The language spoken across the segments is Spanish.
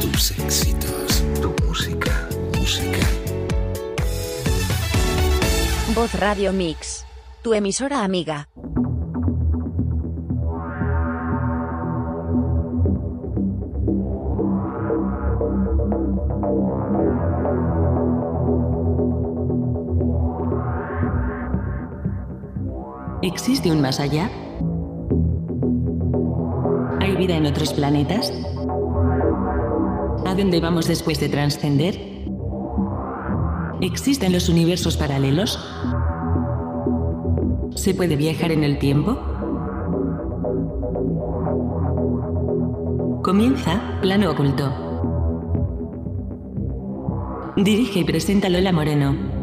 Tus éxitos. Tu música. Música. Voz Radio Mix. Tu emisora amiga. ¿Existe un más allá? ¿Hay vida en otros planetas? ¿A dónde vamos después de trascender? ¿Existen los universos paralelos? ¿Se puede viajar en el tiempo? Comienza Plano Oculto. Dirige y presenta Lola Moreno.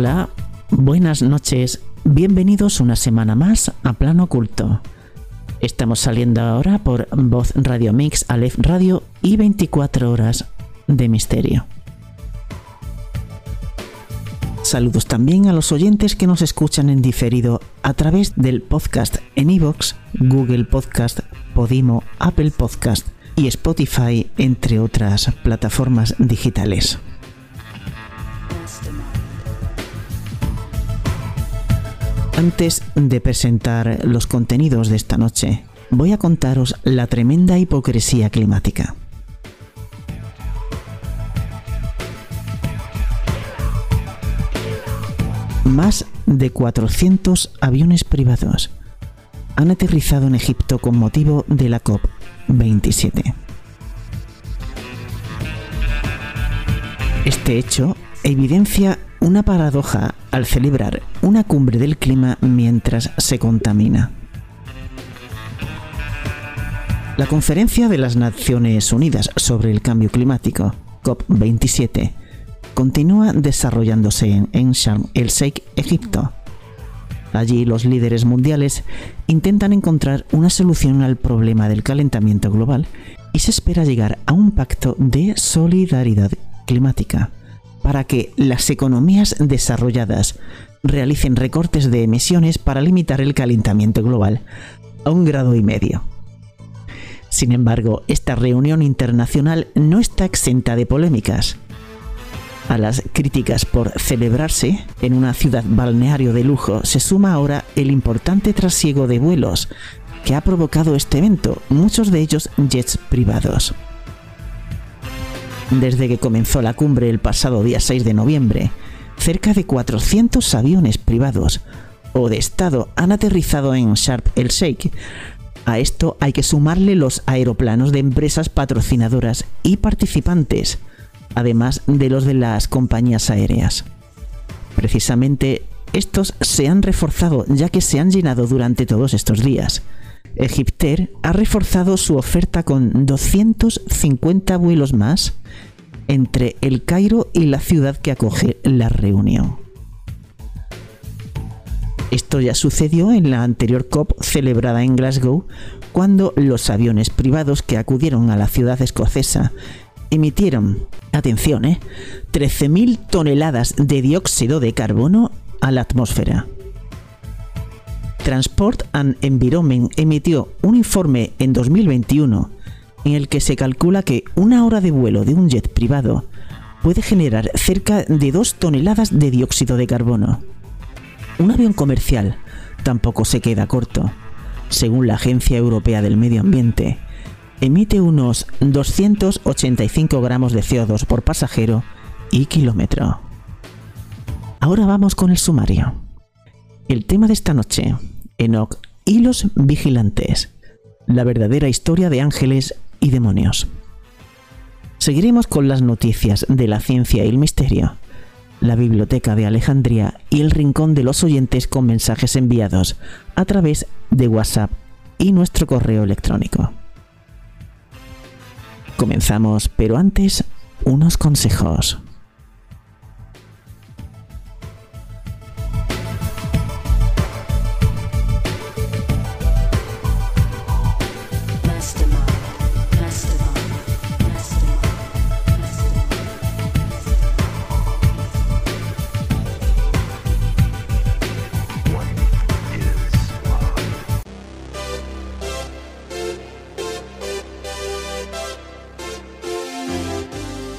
Hola, buenas noches, bienvenidos una semana más a Plano Oculto. Estamos saliendo ahora por Voz Radio Mix, Aleph Radio y 24 horas de misterio. Saludos también a los oyentes que nos escuchan en diferido a través del podcast en iVoox, Google Podcast, Podimo, Apple Podcast y Spotify, entre otras plataformas digitales. Antes de presentar los contenidos de esta noche, voy a contaros la tremenda hipocresía climática. Más de 400 aviones privados han aterrizado en Egipto con motivo de la COP27. Este hecho evidencia una paradoja al celebrar una cumbre del clima mientras se contamina. La Conferencia de las Naciones Unidas sobre el Cambio Climático, COP27, continúa desarrollándose en Sharm el Sheikh, Egipto. Allí los líderes mundiales intentan encontrar una solución al problema del calentamiento global y se espera llegar a un pacto de solidaridad climática para que las economías desarrolladas realicen recortes de emisiones para limitar el calentamiento global a un grado y medio. Sin embargo, esta reunión internacional no está exenta de polémicas. A las críticas por celebrarse en una ciudad balneario de lujo se suma ahora el importante trasiego de vuelos que ha provocado este evento, muchos de ellos jets privados desde que comenzó la cumbre el pasado día 6 de noviembre. Cerca de 400 aviones privados o de Estado han aterrizado en Sharp el Sheikh. A esto hay que sumarle los aeroplanos de empresas patrocinadoras y participantes, además de los de las compañías aéreas. Precisamente estos se han reforzado ya que se han llenado durante todos estos días. Egipter ha reforzado su oferta con 250 vuelos más entre el Cairo y la ciudad que acoge la reunión. Esto ya sucedió en la anterior COP celebrada en Glasgow, cuando los aviones privados que acudieron a la ciudad escocesa emitieron, atención, ¿eh? 13.000 toneladas de dióxido de carbono a la atmósfera. Transport and Environment emitió un informe en 2021 en el que se calcula que una hora de vuelo de un jet privado puede generar cerca de 2 toneladas de dióxido de carbono. Un avión comercial tampoco se queda corto. Según la Agencia Europea del Medio Ambiente, emite unos 285 gramos de CO2 por pasajero y kilómetro. Ahora vamos con el sumario. El tema de esta noche, Enoch y los vigilantes. La verdadera historia de ángeles y demonios. Seguiremos con las noticias de la ciencia y el misterio, la biblioteca de Alejandría y el rincón de los oyentes con mensajes enviados a través de WhatsApp y nuestro correo electrónico. Comenzamos, pero antes unos consejos.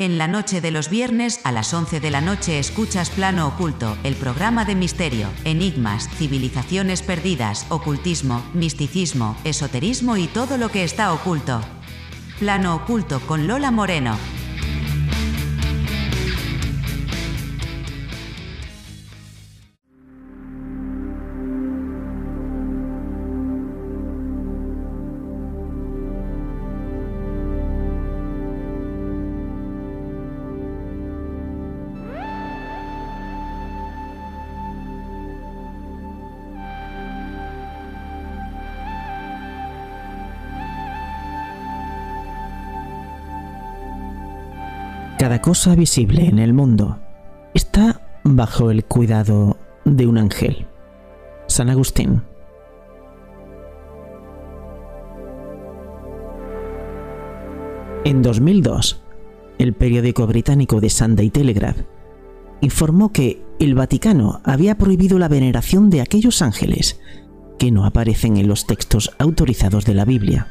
En la noche de los viernes a las 11 de la noche escuchas Plano Oculto, el programa de misterio, enigmas, civilizaciones perdidas, ocultismo, misticismo, esoterismo y todo lo que está oculto. Plano Oculto con Lola Moreno. Cada cosa visible en el mundo está bajo el cuidado de un ángel. San Agustín. En 2002, el periódico británico The Sunday Telegraph informó que el Vaticano había prohibido la veneración de aquellos ángeles que no aparecen en los textos autorizados de la Biblia.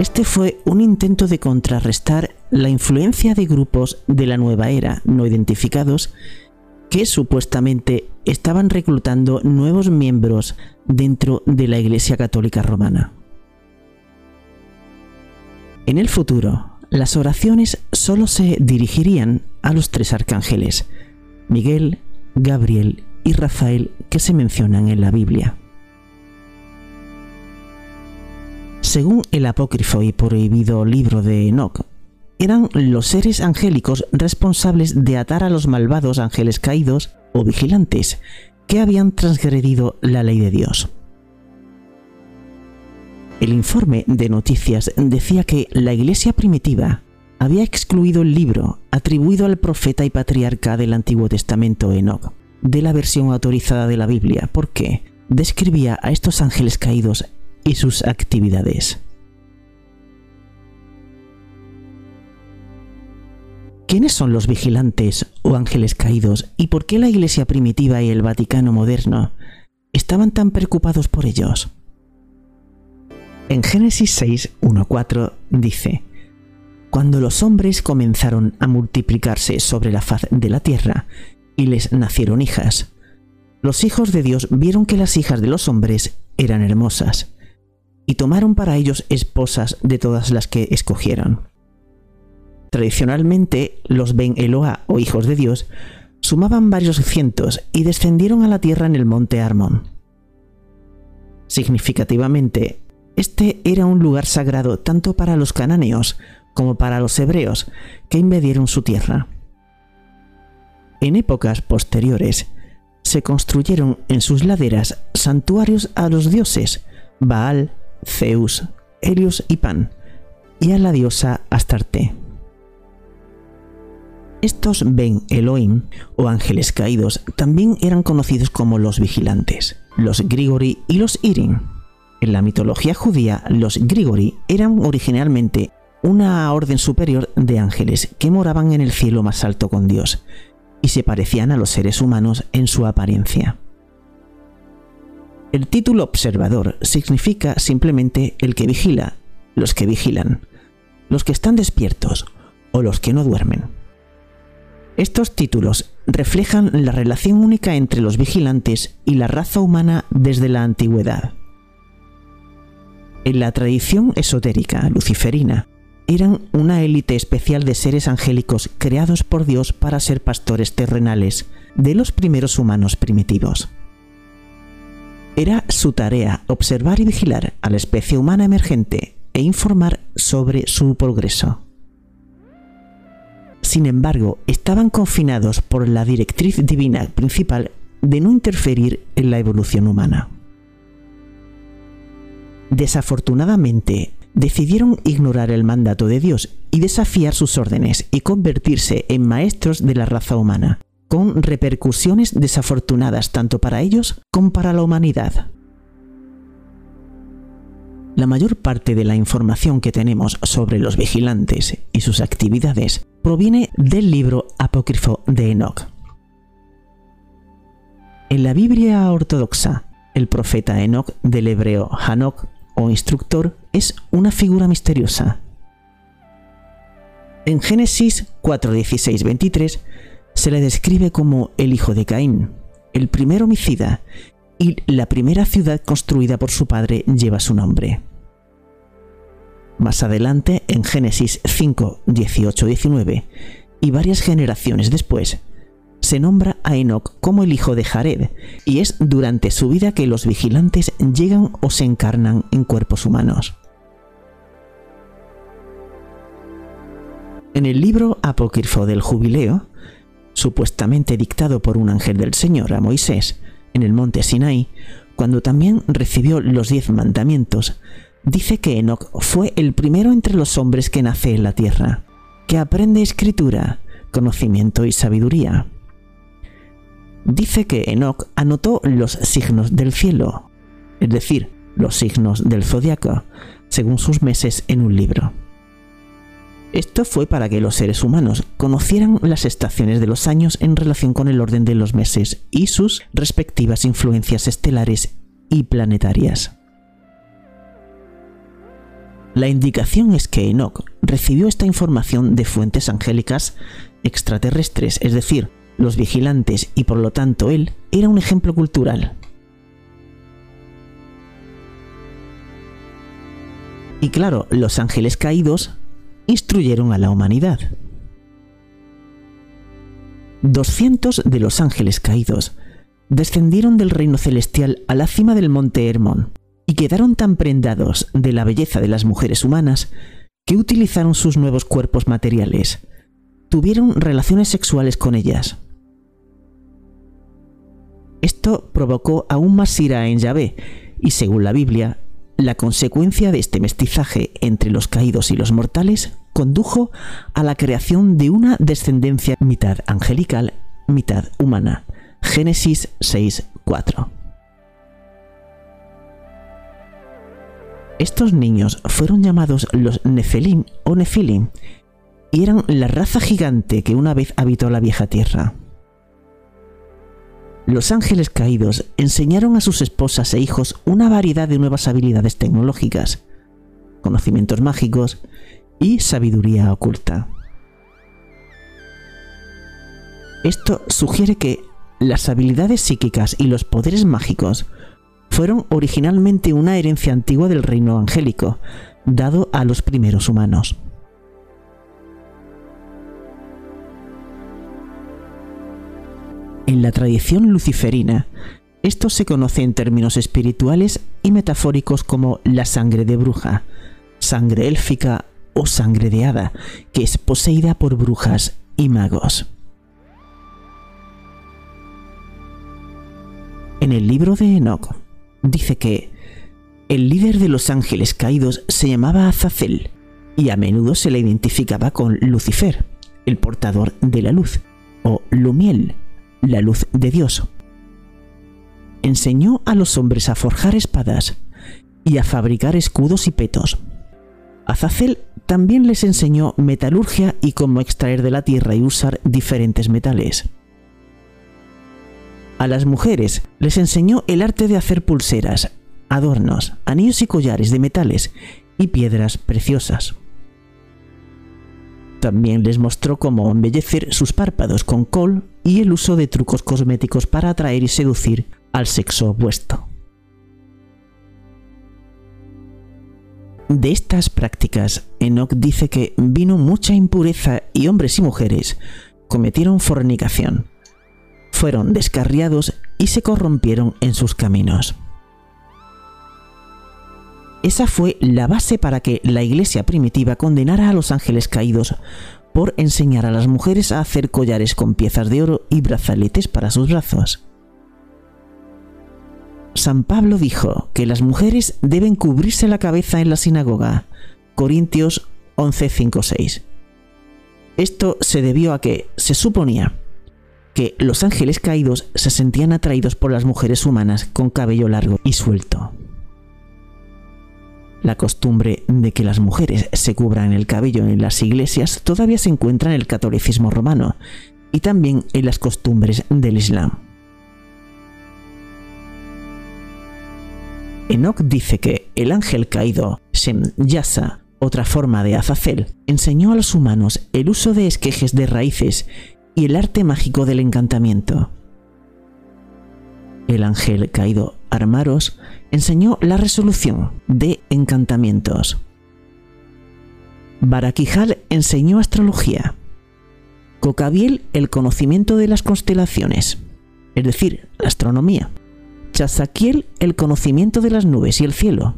Este fue un intento de contrarrestar la influencia de grupos de la nueva era no identificados que supuestamente estaban reclutando nuevos miembros dentro de la Iglesia Católica Romana. En el futuro, las oraciones solo se dirigirían a los tres arcángeles, Miguel, Gabriel y Rafael que se mencionan en la Biblia. Según el apócrifo y prohibido libro de Enoch, eran los seres angélicos responsables de atar a los malvados ángeles caídos o vigilantes que habían transgredido la ley de Dios. El informe de noticias decía que la iglesia primitiva había excluido el libro atribuido al profeta y patriarca del Antiguo Testamento Enoch de la versión autorizada de la Biblia porque describía a estos ángeles caídos y sus actividades. ¿Quiénes son los vigilantes o ángeles caídos y por qué la Iglesia primitiva y el Vaticano moderno estaban tan preocupados por ellos? En Génesis 6, 4 dice, Cuando los hombres comenzaron a multiplicarse sobre la faz de la tierra y les nacieron hijas, los hijos de Dios vieron que las hijas de los hombres eran hermosas y tomaron para ellos esposas de todas las que escogieron. Tradicionalmente, los Ben Eloa o hijos de Dios sumaban varios cientos y descendieron a la tierra en el monte Armón. Significativamente, este era un lugar sagrado tanto para los cananeos como para los hebreos que invadieron su tierra. En épocas posteriores, se construyeron en sus laderas santuarios a los dioses Baal, Zeus, Helios y Pan, y a la diosa Astarte. Estos Ben Elohim, o ángeles caídos, también eran conocidos como los vigilantes, los Grigori y los Irin. En la mitología judía, los Grigori eran originalmente una orden superior de ángeles que moraban en el cielo más alto con Dios, y se parecían a los seres humanos en su apariencia. El título observador significa simplemente el que vigila, los que vigilan, los que están despiertos o los que no duermen. Estos títulos reflejan la relación única entre los vigilantes y la raza humana desde la antigüedad. En la tradición esotérica luciferina, eran una élite especial de seres angélicos creados por Dios para ser pastores terrenales de los primeros humanos primitivos. Era su tarea observar y vigilar a la especie humana emergente e informar sobre su progreso. Sin embargo, estaban confinados por la directriz divina principal de no interferir en la evolución humana. Desafortunadamente, decidieron ignorar el mandato de Dios y desafiar sus órdenes y convertirse en maestros de la raza humana, con repercusiones desafortunadas tanto para ellos como para la humanidad. La mayor parte de la información que tenemos sobre los vigilantes y sus actividades proviene del libro apócrifo de Enoch. En la Biblia ortodoxa, el profeta Enoch del hebreo Hanok o instructor es una figura misteriosa. En Génesis 4, 23 se le describe como el hijo de Caín, el primer homicida, y la primera ciudad construida por su padre lleva su nombre. Más adelante, en Génesis 5, 18, 19, y varias generaciones después, se nombra a Enoch como el hijo de Jared, y es durante su vida que los vigilantes llegan o se encarnan en cuerpos humanos. En el libro apócrifo del Jubileo, supuestamente dictado por un ángel del Señor a Moisés en el monte Sinai, cuando también recibió los diez mandamientos, dice que Enoch fue el primero entre los hombres que nace en la tierra, que aprende escritura, conocimiento y sabiduría. Dice que Enoch anotó los signos del cielo, es decir, los signos del zodiaco, según sus meses en un libro. Esto fue para que los seres humanos conocieran las estaciones de los años en relación con el orden de los meses y sus respectivas influencias estelares y planetarias. La indicación es que Enoch recibió esta información de fuentes angélicas extraterrestres, es decir, los vigilantes, y por lo tanto él era un ejemplo cultural. Y claro, los ángeles caídos instruyeron a la humanidad. 200 de los ángeles caídos descendieron del reino celestial a la cima del monte Hermón y quedaron tan prendados de la belleza de las mujeres humanas que utilizaron sus nuevos cuerpos materiales, tuvieron relaciones sexuales con ellas. Esto provocó aún más ira en Yahvé, y según la Biblia, la consecuencia de este mestizaje entre los caídos y los mortales condujo a la creación de una descendencia mitad angelical, mitad humana. Génesis 6.4. Estos niños fueron llamados los Nefelim o Nefilim y eran la raza gigante que una vez habitó la vieja tierra. Los ángeles caídos enseñaron a sus esposas e hijos una variedad de nuevas habilidades tecnológicas, conocimientos mágicos y sabiduría oculta. Esto sugiere que las habilidades psíquicas y los poderes mágicos fueron originalmente una herencia antigua del reino angélico, dado a los primeros humanos. En la tradición luciferina, esto se conoce en términos espirituales y metafóricos como la sangre de bruja, sangre élfica o sangre de hada, que es poseída por brujas y magos. En el libro de Enoch dice que el líder de los ángeles caídos se llamaba Azazel y a menudo se le identificaba con Lucifer, el portador de la luz, o Lumiel, la luz de Dios. Enseñó a los hombres a forjar espadas y a fabricar escudos y petos. Azazel también les enseñó metalurgia y cómo extraer de la tierra y usar diferentes metales. A las mujeres les enseñó el arte de hacer pulseras, adornos, anillos y collares de metales y piedras preciosas. También les mostró cómo embellecer sus párpados con col y el uso de trucos cosméticos para atraer y seducir al sexo opuesto. De estas prácticas, Enoch dice que vino mucha impureza y hombres y mujeres cometieron fornicación, fueron descarriados y se corrompieron en sus caminos. Esa fue la base para que la iglesia primitiva condenara a los ángeles caídos por enseñar a las mujeres a hacer collares con piezas de oro y brazaletes para sus brazos. San Pablo dijo que las mujeres deben cubrirse la cabeza en la sinagoga. Corintios 11:5-6. Esto se debió a que se suponía que los ángeles caídos se sentían atraídos por las mujeres humanas con cabello largo y suelto. La costumbre de que las mujeres se cubran el cabello en las iglesias todavía se encuentra en el catolicismo romano y también en las costumbres del Islam. Enoch dice que el ángel caído, Shem Yasa, otra forma de Azazel, enseñó a los humanos el uso de esquejes de raíces y el arte mágico del encantamiento. El ángel caído Armaros enseñó la resolución de encantamientos. Barakijal enseñó astrología. Cocabiel el conocimiento de las constelaciones, es decir, la astronomía. Chasaquiel el conocimiento de las nubes y el cielo.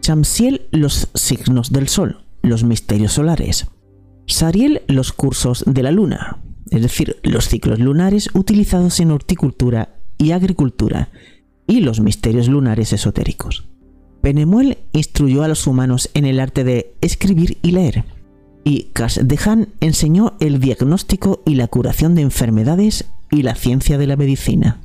Chamsiel los signos del sol, los misterios solares. Sariel los cursos de la luna, es decir, los ciclos lunares utilizados en horticultura y agricultura y los misterios lunares esotéricos. Penemuel instruyó a los humanos en el arte de escribir y leer, y Kasdejan enseñó el diagnóstico y la curación de enfermedades y la ciencia de la medicina.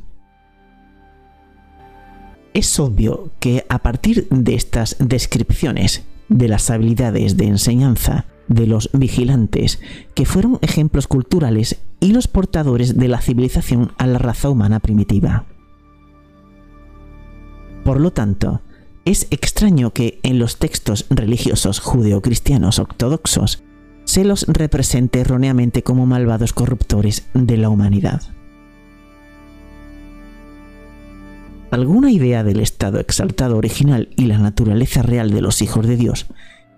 Es obvio que a partir de estas descripciones de las habilidades de enseñanza de los vigilantes, que fueron ejemplos culturales y los portadores de la civilización a la raza humana primitiva. Por lo tanto, es extraño que en los textos religiosos judeocristianos ortodoxos se los represente erróneamente como malvados corruptores de la humanidad. Alguna idea del estado exaltado original y la naturaleza real de los hijos de Dios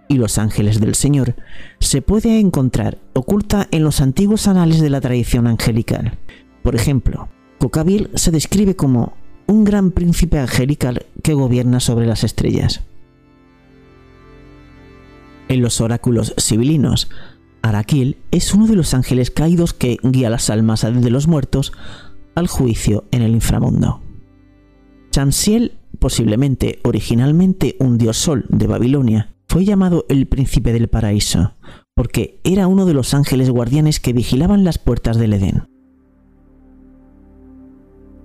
y los ángeles del Señor se puede encontrar oculta en los antiguos anales de la tradición angelical. Por ejemplo, Cocabil se describe como un gran príncipe angelical que gobierna sobre las estrellas. En los oráculos civilinos, Araquil es uno de los ángeles caídos que guía las almas de los muertos al juicio en el inframundo. Chansiel, posiblemente originalmente un dios sol de Babilonia, fue llamado el príncipe del paraíso, porque era uno de los ángeles guardianes que vigilaban las puertas del Edén.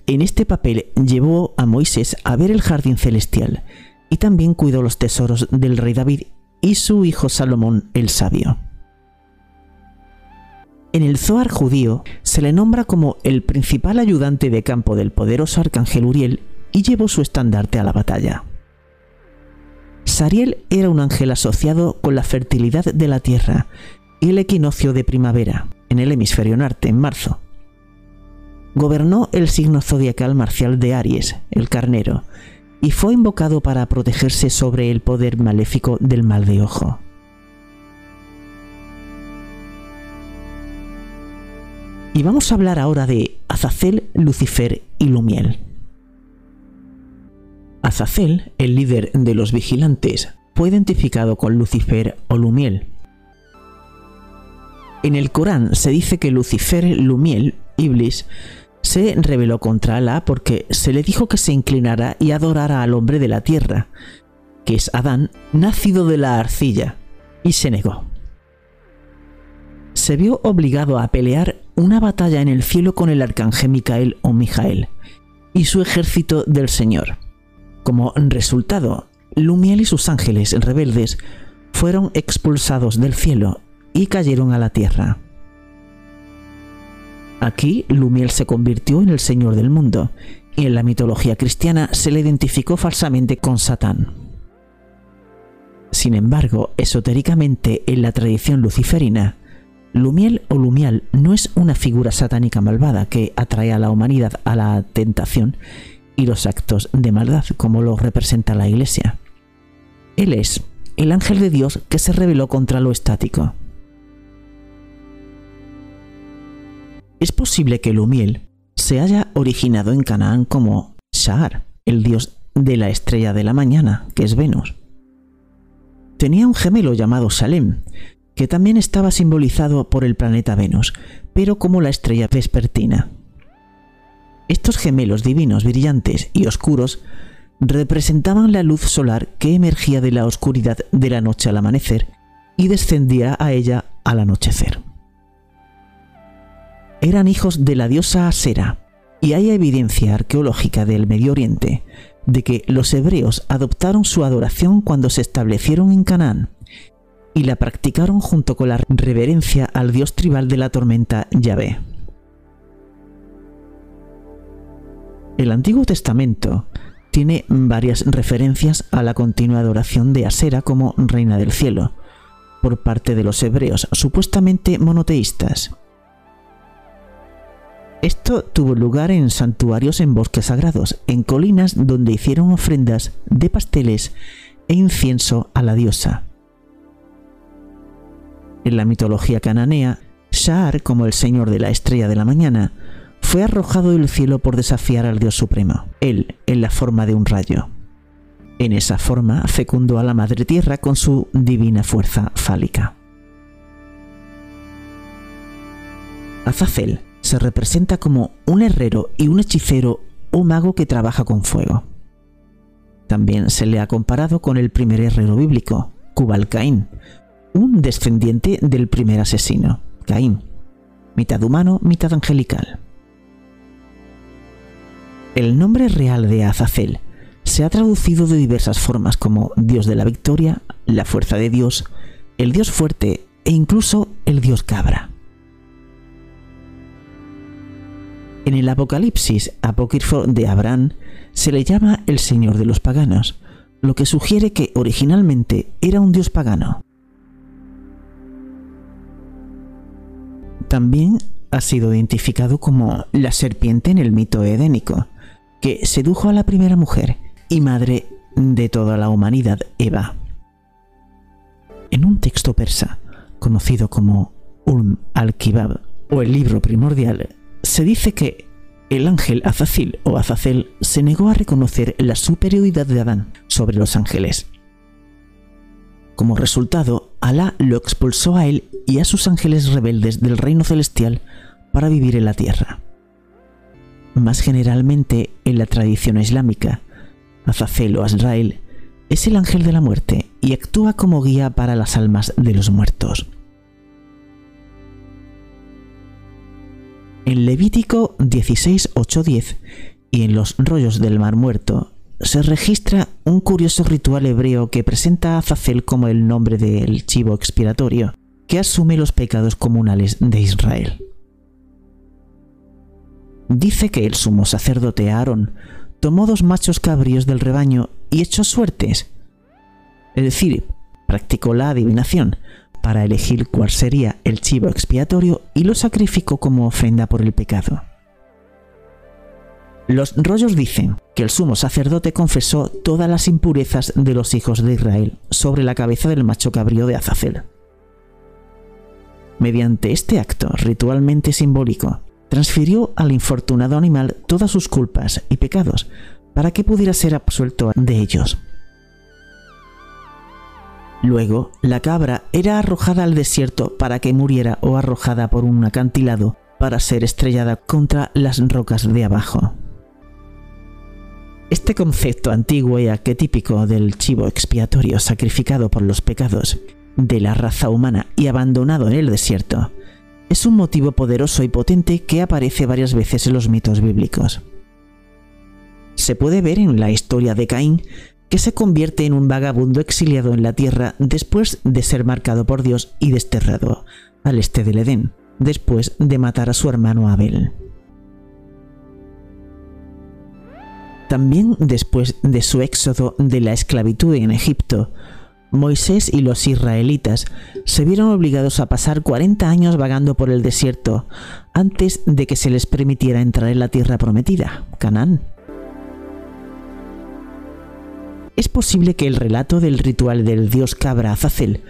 En este papel llevó a Moisés a ver el jardín celestial y también cuidó los tesoros del rey David y su hijo Salomón el sabio. En el Zohar judío se le nombra como el principal ayudante de campo del poderoso arcángel Uriel y llevó su estandarte a la batalla. Sariel era un ángel asociado con la fertilidad de la tierra y el equinoccio de primavera, en el hemisferio norte, en marzo, gobernó el signo zodiacal marcial de Aries, el carnero, y fue invocado para protegerse sobre el poder maléfico del mal de ojo. Y vamos a hablar ahora de Azazel, Lucifer y Lumiel. Azazel, el líder de los vigilantes, fue identificado con Lucifer o Lumiel. En el Corán se dice que Lucifer, Lumiel, Iblis, se rebeló contra Alá porque se le dijo que se inclinara y adorara al hombre de la tierra, que es Adán, nacido de la arcilla, y se negó. Se vio obligado a pelear una batalla en el cielo con el arcángel Micael o Mijael y su ejército del Señor. Como resultado, Lumiel y sus ángeles rebeldes fueron expulsados del cielo y cayeron a la tierra. Aquí Lumiel se convirtió en el señor del mundo y en la mitología cristiana se le identificó falsamente con Satán. Sin embargo, esotéricamente en la tradición luciferina, Lumiel o Lumial no es una figura satánica malvada que atrae a la humanidad a la tentación y los actos de maldad como lo representa la Iglesia. Él es el ángel de Dios que se rebeló contra lo estático. Es posible que Lumiel se haya originado en Canaán como Shar, el dios de la estrella de la mañana, que es Venus. Tenía un gemelo llamado Salem, que también estaba simbolizado por el planeta Venus, pero como la estrella vespertina. Estos gemelos divinos brillantes y oscuros representaban la luz solar que emergía de la oscuridad de la noche al amanecer y descendía a ella al anochecer. Eran hijos de la diosa Asera, y hay evidencia arqueológica del Medio Oriente de que los hebreos adoptaron su adoración cuando se establecieron en Canaán y la practicaron junto con la reverencia al dios tribal de la tormenta Yahvé. El Antiguo Testamento tiene varias referencias a la continua adoración de Asera como reina del cielo, por parte de los hebreos supuestamente monoteístas. Esto tuvo lugar en santuarios en bosques sagrados, en colinas donde hicieron ofrendas de pasteles e incienso a la diosa. En la mitología cananea, Sha'ar, como el señor de la estrella de la mañana, fue arrojado del cielo por desafiar al Dios Supremo, él en la forma de un rayo. En esa forma fecundó a la Madre Tierra con su divina fuerza fálica. Azazel se representa como un herrero y un hechicero o mago que trabaja con fuego. También se le ha comparado con el primer herrero bíblico, Kubal Caín, un descendiente del primer asesino, Caín, mitad humano, mitad angelical. El nombre real de Azazel se ha traducido de diversas formas como Dios de la victoria, la fuerza de Dios, el Dios fuerte e incluso el Dios cabra. En el Apocalipsis apócrifo de Abraham se le llama el Señor de los paganos, lo que sugiere que originalmente era un dios pagano. También ha sido identificado como la serpiente en el mito edénico, que sedujo a la primera mujer y madre de toda la humanidad, Eva. En un texto persa, conocido como Ulm al-Kibab, o el libro primordial, se dice que el ángel Azazil o Azazel se negó a reconocer la superioridad de Adán sobre los ángeles como resultado, Alá lo expulsó a él y a sus ángeles rebeldes del reino celestial para vivir en la tierra. Más generalmente, en la tradición islámica, Azazel o Azrael es el ángel de la muerte y actúa como guía para las almas de los muertos. En Levítico 16.8.10 y en los rollos del Mar Muerto se registra un curioso ritual hebreo que presenta a Azazel como el nombre del chivo expiratorio, que asume los pecados comunales de Israel. Dice que el sumo sacerdote Aarón tomó dos machos cabríos del rebaño y echó suertes, es decir, practicó la adivinación para elegir cuál sería el chivo expiatorio y lo sacrificó como ofrenda por el pecado. Los rollos dicen que el sumo sacerdote confesó todas las impurezas de los hijos de Israel sobre la cabeza del macho cabrío de Azazel. Mediante este acto ritualmente simbólico, transfirió al infortunado animal todas sus culpas y pecados para que pudiera ser absuelto de ellos. Luego, la cabra era arrojada al desierto para que muriera o arrojada por un acantilado para ser estrellada contra las rocas de abajo. Este concepto antiguo y arquetípico del chivo expiatorio sacrificado por los pecados de la raza humana y abandonado en el desierto es un motivo poderoso y potente que aparece varias veces en los mitos bíblicos. Se puede ver en la historia de Caín, que se convierte en un vagabundo exiliado en la tierra después de ser marcado por Dios y desterrado al este del Edén, después de matar a su hermano Abel. También después de su éxodo de la esclavitud en Egipto, Moisés y los israelitas se vieron obligados a pasar 40 años vagando por el desierto antes de que se les permitiera entrar en la tierra prometida, Canaán. Es posible que el relato del ritual del dios cabra Azazel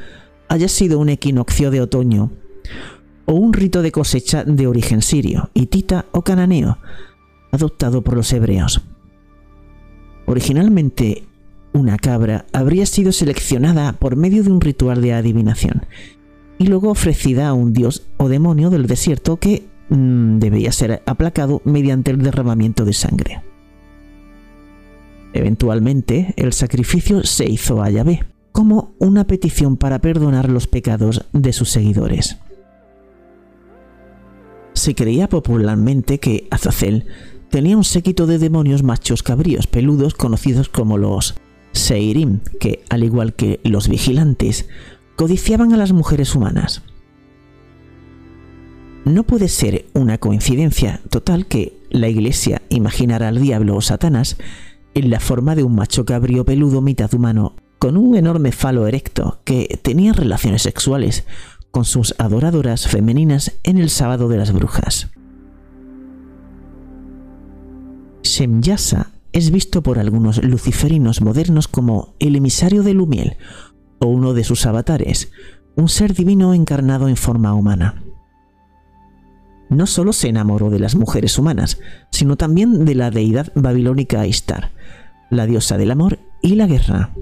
haya sido un equinoccio de otoño o un rito de cosecha de origen sirio, hitita o cananeo, adoptado por los hebreos. Originalmente, una cabra habría sido seleccionada por medio de un ritual de adivinación y luego ofrecida a un dios o demonio del desierto que mm, debía ser aplacado mediante el derramamiento de sangre. Eventualmente, el sacrificio se hizo a Yahvé, como una petición para perdonar los pecados de sus seguidores. Se creía popularmente que Azazel tenía un séquito de demonios machos cabríos peludos conocidos como los Seirim, que, al igual que los vigilantes, codiciaban a las mujeres humanas. No puede ser una coincidencia total que la Iglesia imaginara al diablo o Satanás en la forma de un macho cabrío peludo mitad humano, con un enorme falo erecto que tenía relaciones sexuales con sus adoradoras femeninas en el sábado de las brujas. Shemyasa es visto por algunos luciferinos modernos como el emisario de Lumiel o uno de sus avatares, un ser divino encarnado en forma humana. No solo se enamoró de las mujeres humanas, sino también de la deidad babilónica Ishtar, la diosa del amor y la guerra.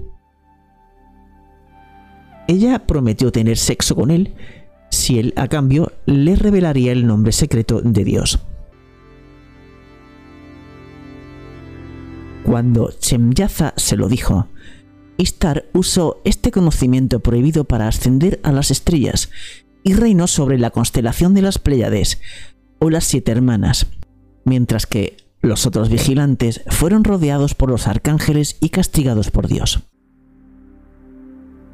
Ella prometió tener sexo con él si él a cambio le revelaría el nombre secreto de Dios. Cuando Chemyaza se lo dijo, Istar usó este conocimiento prohibido para ascender a las estrellas y reinó sobre la constelación de las Pléyades o las siete hermanas, mientras que los otros vigilantes fueron rodeados por los arcángeles y castigados por Dios.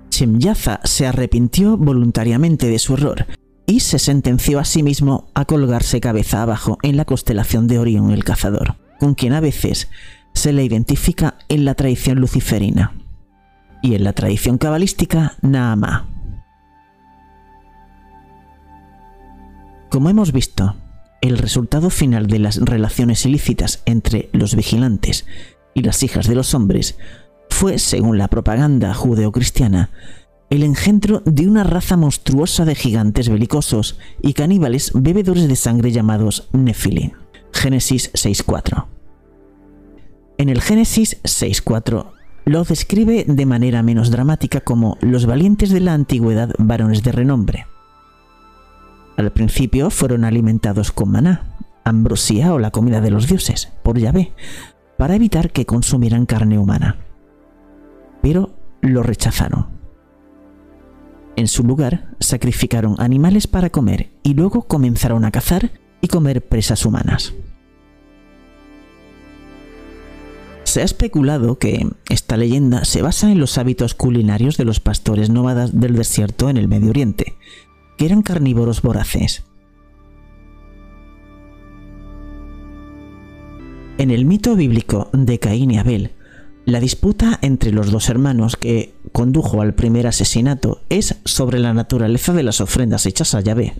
Chemyaza se arrepintió voluntariamente de su error y se sentenció a sí mismo a colgarse cabeza abajo en la constelación de Orión el Cazador, con quien a veces se le identifica en la tradición luciferina y en la tradición cabalística Naamá. Como hemos visto, el resultado final de las relaciones ilícitas entre los vigilantes y las hijas de los hombres fue, según la propaganda judeocristiana, el engendro de una raza monstruosa de gigantes belicosos y caníbales bebedores de sangre llamados Nefilim. Génesis 6.4. En el Génesis 6.4 lo describe de manera menos dramática como los valientes de la antigüedad varones de renombre. Al principio fueron alimentados con maná, ambrosía o la comida de los dioses, por Yahvé, para evitar que consumieran carne humana. Pero lo rechazaron. En su lugar, sacrificaron animales para comer y luego comenzaron a cazar y comer presas humanas. Se ha especulado que esta leyenda se basa en los hábitos culinarios de los pastores nómadas del desierto en el Medio Oriente, que eran carnívoros voraces. En el mito bíblico de Caín y Abel, la disputa entre los dos hermanos que condujo al primer asesinato es sobre la naturaleza de las ofrendas hechas a Yahvé.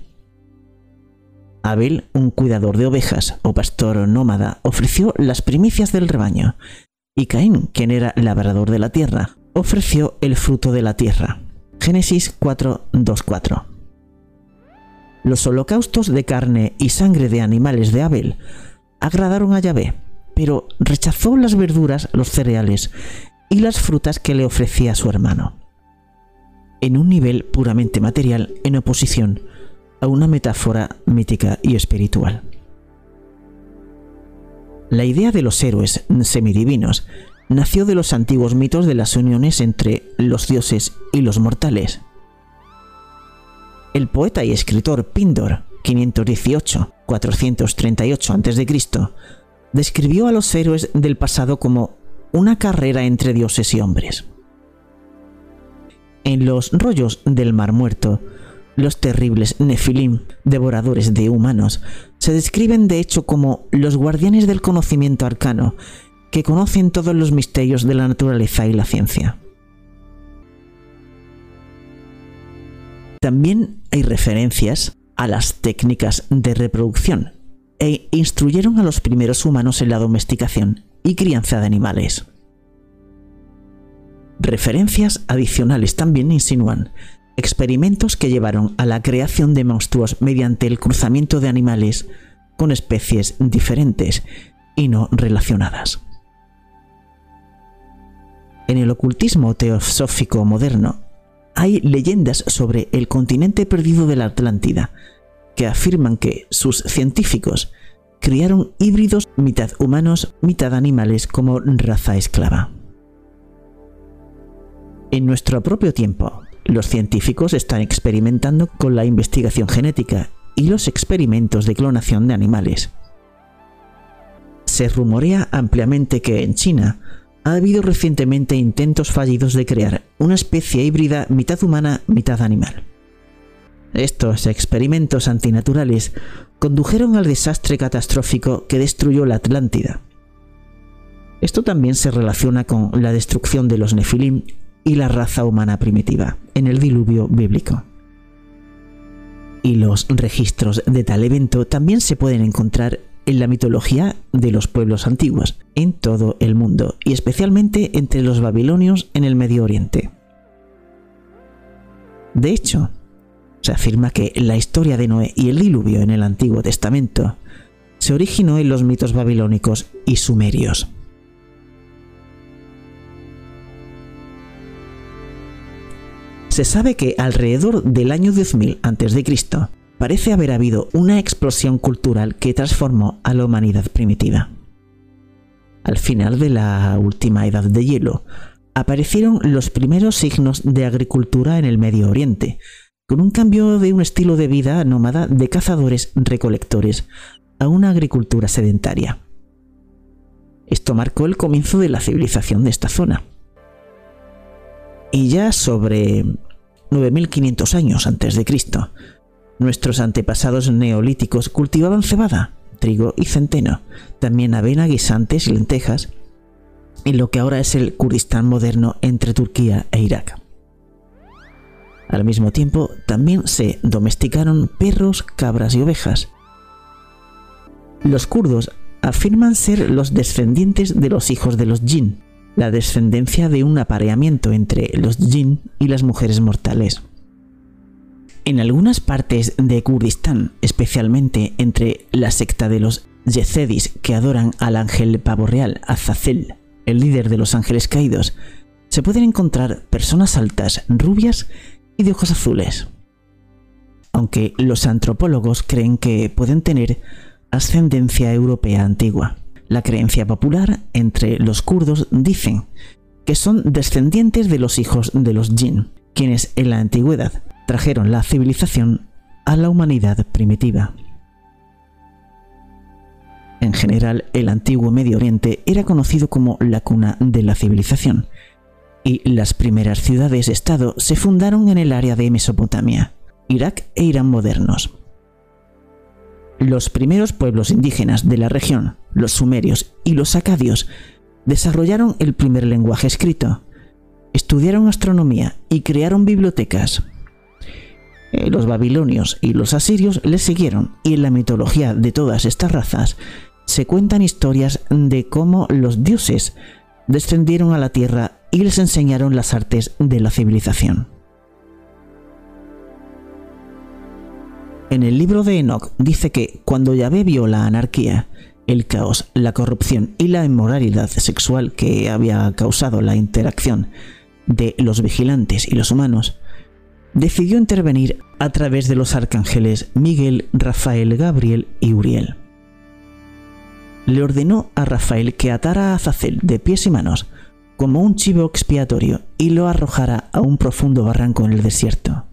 Abel, un cuidador de ovejas o pastor nómada, ofreció las primicias del rebaño, y Caín, quien era labrador de la tierra, ofreció el fruto de la tierra. Génesis 4.2.4 Los holocaustos de carne y sangre de animales de Abel agradaron a Yahvé, pero rechazó las verduras, los cereales y las frutas que le ofrecía su hermano. En un nivel puramente material, en oposición a una metáfora mítica y espiritual. La idea de los héroes semidivinos nació de los antiguos mitos de las uniones entre los dioses y los mortales. El poeta y escritor Pindor, 518-438 a.C., describió a los héroes del pasado como una carrera entre dioses y hombres. En los rollos del Mar Muerto, los terribles Nefilim, devoradores de humanos, se describen de hecho como los guardianes del conocimiento arcano, que conocen todos los misterios de la naturaleza y la ciencia. También hay referencias a las técnicas de reproducción e instruyeron a los primeros humanos en la domesticación y crianza de animales. Referencias adicionales también insinúan experimentos que llevaron a la creación de monstruos mediante el cruzamiento de animales con especies diferentes y no relacionadas. En el ocultismo teosófico moderno hay leyendas sobre el continente perdido de la Atlántida que afirman que sus científicos criaron híbridos mitad humanos, mitad animales como raza esclava. En nuestro propio tiempo, los científicos están experimentando con la investigación genética y los experimentos de clonación de animales. Se rumorea ampliamente que en China ha habido recientemente intentos fallidos de crear una especie híbrida mitad humana, mitad animal. Estos experimentos antinaturales condujeron al desastre catastrófico que destruyó la Atlántida. Esto también se relaciona con la destrucción de los Nefilim y la raza humana primitiva en el diluvio bíblico. Y los registros de tal evento también se pueden encontrar en la mitología de los pueblos antiguos en todo el mundo y especialmente entre los babilonios en el Medio Oriente. De hecho, se afirma que la historia de Noé y el diluvio en el Antiguo Testamento se originó en los mitos babilónicos y sumerios. Se sabe que alrededor del año 10.000 a.C. parece haber habido una explosión cultural que transformó a la humanidad primitiva. Al final de la última edad de hielo, aparecieron los primeros signos de agricultura en el Medio Oriente, con un cambio de un estilo de vida nómada de cazadores-recolectores a una agricultura sedentaria. Esto marcó el comienzo de la civilización de esta zona. Y ya sobre 9500 años antes de Cristo. Nuestros antepasados neolíticos cultivaban cebada, trigo y centeno, también avena, guisantes y lentejas, en lo que ahora es el Kurdistán moderno entre Turquía e Irak. Al mismo tiempo, también se domesticaron perros, cabras y ovejas. Los kurdos afirman ser los descendientes de los hijos de los jin, la descendencia de un apareamiento entre los jinn y las mujeres mortales. En algunas partes de Kurdistán, especialmente entre la secta de los Yezedis que adoran al ángel pavo real Azazel, el líder de los ángeles caídos, se pueden encontrar personas altas, rubias y de ojos azules. Aunque los antropólogos creen que pueden tener ascendencia europea antigua. La creencia popular entre los kurdos dicen que son descendientes de los hijos de los jinn, quienes en la antigüedad trajeron la civilización a la humanidad primitiva. En general, el antiguo Medio Oriente era conocido como la cuna de la civilización, y las primeras ciudades-estado se fundaron en el área de Mesopotamia, Irak e Irán modernos. Los primeros pueblos indígenas de la región, los sumerios y los acadios, desarrollaron el primer lenguaje escrito, estudiaron astronomía y crearon bibliotecas. Eh, los babilonios y los asirios les siguieron y en la mitología de todas estas razas se cuentan historias de cómo los dioses descendieron a la tierra y les enseñaron las artes de la civilización. En el libro de Enoch dice que cuando Yahvé vio la anarquía, el caos, la corrupción y la inmoralidad sexual que había causado la interacción de los vigilantes y los humanos, decidió intervenir a través de los arcángeles Miguel, Rafael, Gabriel y Uriel. Le ordenó a Rafael que atara a Azazel de pies y manos como un chivo expiatorio y lo arrojara a un profundo barranco en el desierto.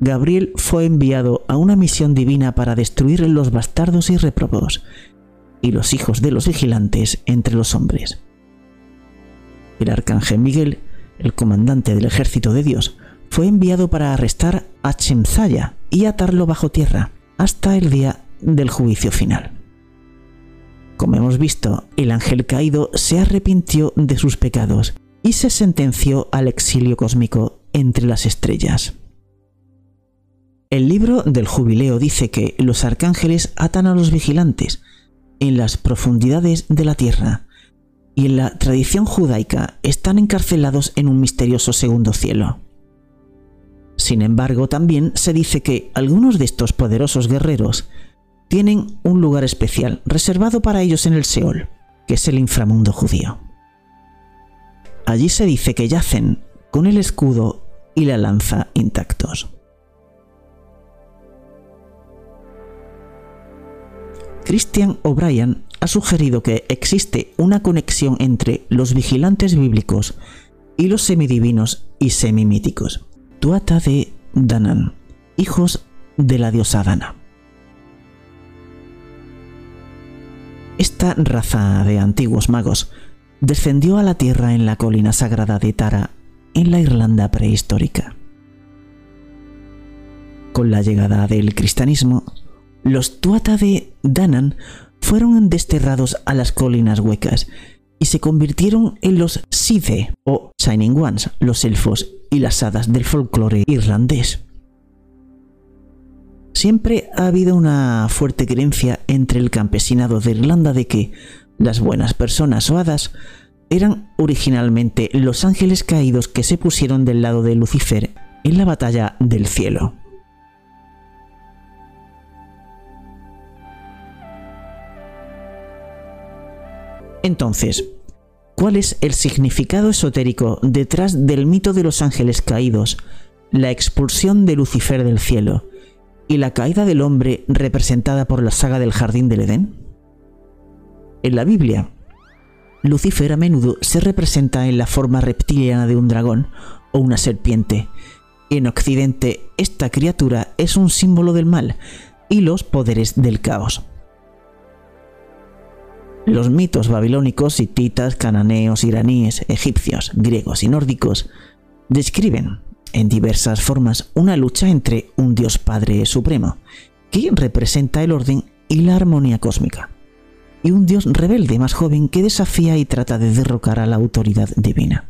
Gabriel fue enviado a una misión divina para destruir los bastardos y reprobos y los hijos de los vigilantes entre los hombres. El arcángel Miguel, el comandante del ejército de Dios, fue enviado para arrestar a Chemzaya y atarlo bajo tierra hasta el día del juicio final. Como hemos visto, el ángel caído se arrepintió de sus pecados y se sentenció al exilio cósmico entre las estrellas. El libro del jubileo dice que los arcángeles atan a los vigilantes en las profundidades de la tierra y en la tradición judaica están encarcelados en un misterioso segundo cielo. Sin embargo, también se dice que algunos de estos poderosos guerreros tienen un lugar especial reservado para ellos en el Seol, que es el inframundo judío. Allí se dice que yacen con el escudo y la lanza intactos. Christian O'Brien ha sugerido que existe una conexión entre los vigilantes bíblicos y los semidivinos y semimíticos. Tuata de Danan, hijos de la diosa Dana. Esta raza de antiguos magos descendió a la tierra en la colina sagrada de Tara, en la Irlanda prehistórica. Con la llegada del cristianismo, los Tuata de Danan fueron desterrados a las colinas huecas y se convirtieron en los Sithe o Shining Ones, los elfos y las hadas del folclore irlandés. Siempre ha habido una fuerte creencia entre el campesinado de Irlanda de que las buenas personas o hadas eran originalmente los ángeles caídos que se pusieron del lado de Lucifer en la batalla del cielo. Entonces, ¿cuál es el significado esotérico detrás del mito de los ángeles caídos, la expulsión de Lucifer del cielo y la caída del hombre representada por la saga del Jardín del Edén? En la Biblia, Lucifer a menudo se representa en la forma reptiliana de un dragón o una serpiente. En Occidente, esta criatura es un símbolo del mal y los poderes del caos. Los mitos babilónicos, hititas, cananeos, iraníes, egipcios, griegos y nórdicos describen en diversas formas una lucha entre un Dios Padre Supremo, que representa el orden y la armonía cósmica, y un Dios rebelde más joven que desafía y trata de derrocar a la autoridad divina.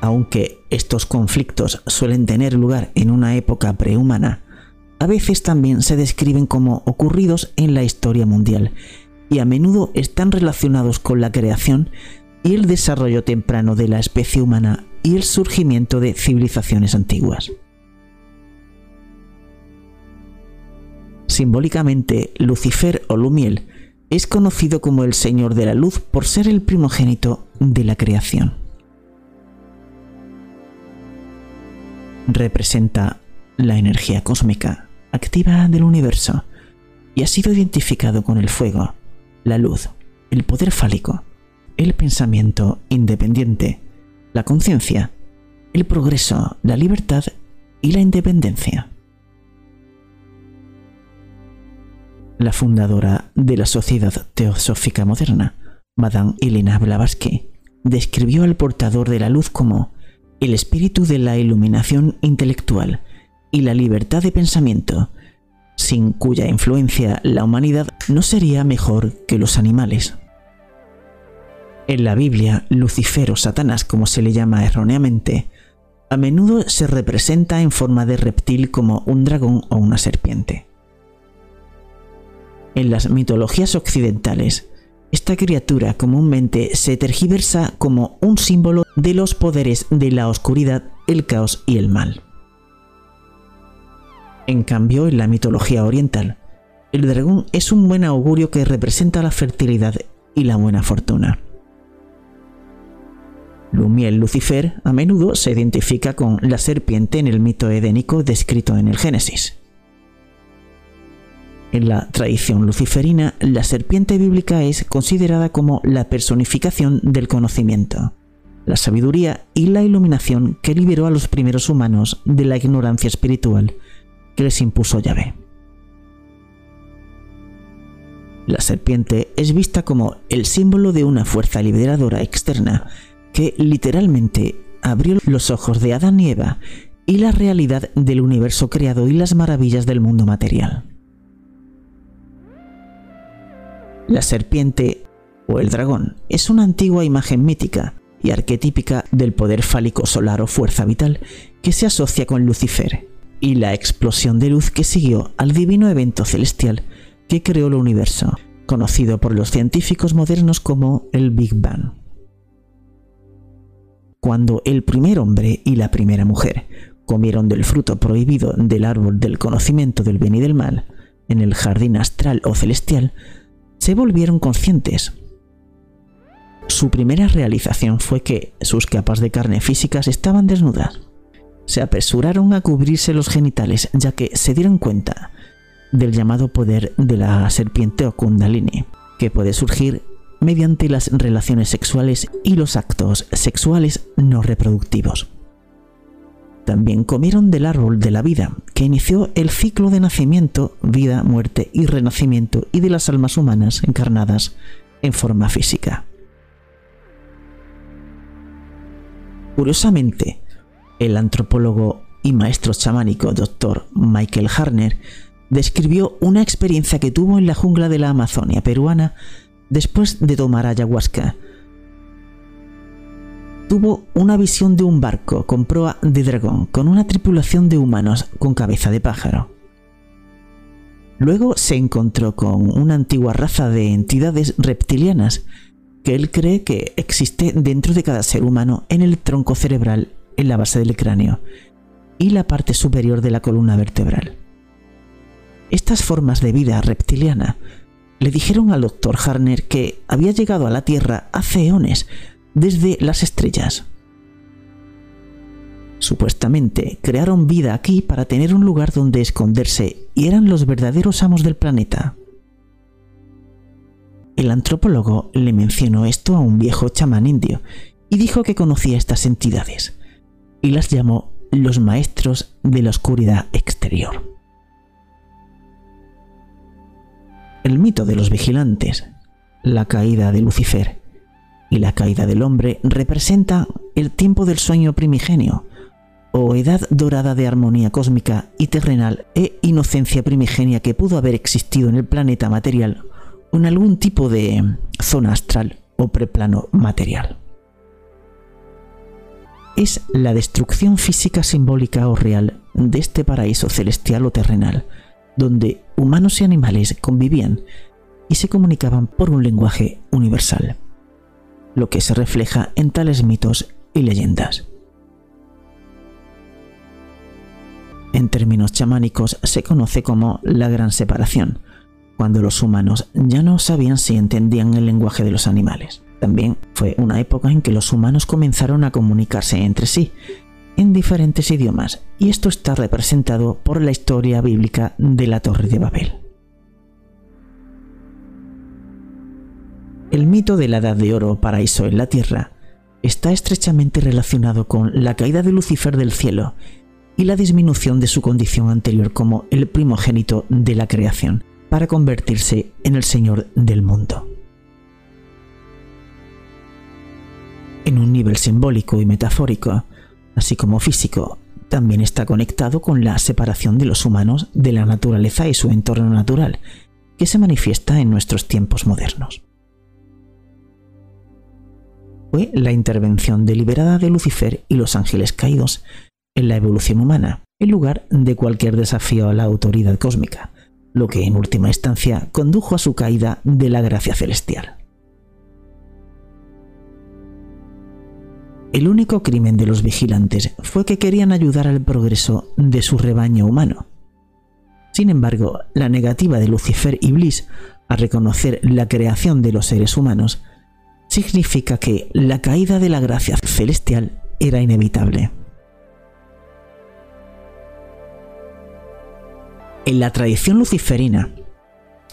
Aunque estos conflictos suelen tener lugar en una época prehumana, a veces también se describen como ocurridos en la historia mundial y a menudo están relacionados con la creación y el desarrollo temprano de la especie humana y el surgimiento de civilizaciones antiguas. Simbólicamente, Lucifer o Lumiel es conocido como el Señor de la Luz por ser el primogénito de la creación. Representa la energía cósmica, activa del universo y ha sido identificado con el fuego, la luz, el poder fálico, el pensamiento independiente, la conciencia, el progreso, la libertad y la independencia. La fundadora de la Sociedad Teosófica Moderna, Madame Elena Blavatsky, describió al portador de la luz como el espíritu de la iluminación intelectual y la libertad de pensamiento, sin cuya influencia la humanidad no sería mejor que los animales. En la Biblia, Lucifer o Satanás, como se le llama erróneamente, a menudo se representa en forma de reptil como un dragón o una serpiente. En las mitologías occidentales, esta criatura comúnmente se tergiversa como un símbolo de los poderes de la oscuridad, el caos y el mal. En cambio, en la mitología oriental, el dragón es un buen augurio que representa la fertilidad y la buena fortuna. Lumiel Lucifer a menudo se identifica con la serpiente en el mito edénico descrito en el Génesis. En la tradición luciferina, la serpiente bíblica es considerada como la personificación del conocimiento, la sabiduría y la iluminación que liberó a los primeros humanos de la ignorancia espiritual que les impuso Yahvé. La serpiente es vista como el símbolo de una fuerza liberadora externa que literalmente abrió los ojos de Adán y Eva y la realidad del universo creado y las maravillas del mundo material. La serpiente o el dragón es una antigua imagen mítica y arquetípica del poder fálico solar o fuerza vital que se asocia con Lucifer, y la explosión de luz que siguió al divino evento celestial que creó el universo conocido por los científicos modernos como el Big Bang. Cuando el primer hombre y la primera mujer comieron del fruto prohibido del árbol del conocimiento del bien y del mal, en el jardín astral o celestial, se volvieron conscientes. Su primera realización fue que sus capas de carne físicas estaban desnudas. Se apresuraron a cubrirse los genitales ya que se dieron cuenta del llamado poder de la serpiente o kundalini, que puede surgir mediante las relaciones sexuales y los actos sexuales no reproductivos. También comieron del árbol de la vida, que inició el ciclo de nacimiento, vida, muerte y renacimiento y de las almas humanas encarnadas en forma física. Curiosamente, el antropólogo y maestro chamánico Dr. Michael Harner describió una experiencia que tuvo en la jungla de la Amazonia peruana después de tomar ayahuasca. Tuvo una visión de un barco con proa de dragón con una tripulación de humanos con cabeza de pájaro. Luego se encontró con una antigua raza de entidades reptilianas que él cree que existe dentro de cada ser humano en el tronco cerebral, en la base del cráneo y la parte superior de la columna vertebral. Estas formas de vida reptiliana le dijeron al doctor Harner que había llegado a la Tierra hace eones desde las estrellas. Supuestamente crearon vida aquí para tener un lugar donde esconderse y eran los verdaderos amos del planeta. El antropólogo le mencionó esto a un viejo chamán indio y dijo que conocía estas entidades y las llamó los maestros de la oscuridad exterior. El mito de los vigilantes, la caída de Lucifer y la caída del hombre representa el tiempo del sueño primigenio, o edad dorada de armonía cósmica y terrenal e inocencia primigenia que pudo haber existido en el planeta material o en algún tipo de zona astral o preplano material. Es la destrucción física simbólica o real de este paraíso celestial o terrenal, donde humanos y animales convivían y se comunicaban por un lenguaje universal, lo que se refleja en tales mitos y leyendas. En términos chamánicos se conoce como la gran separación, cuando los humanos ya no sabían si entendían el lenguaje de los animales. También fue una época en que los humanos comenzaron a comunicarse entre sí en diferentes idiomas, y esto está representado por la historia bíblica de la Torre de Babel. El mito de la Edad de Oro, paraíso en la Tierra, está estrechamente relacionado con la caída de Lucifer del cielo y la disminución de su condición anterior como el primogénito de la creación, para convertirse en el Señor del mundo. En un nivel simbólico y metafórico, así como físico, también está conectado con la separación de los humanos de la naturaleza y su entorno natural, que se manifiesta en nuestros tiempos modernos. Fue la intervención deliberada de Lucifer y los ángeles caídos en la evolución humana, en lugar de cualquier desafío a la autoridad cósmica, lo que en última instancia condujo a su caída de la gracia celestial. El único crimen de los vigilantes fue que querían ayudar al progreso de su rebaño humano. Sin embargo, la negativa de Lucifer y Bliss a reconocer la creación de los seres humanos significa que la caída de la gracia celestial era inevitable. En la tradición luciferina,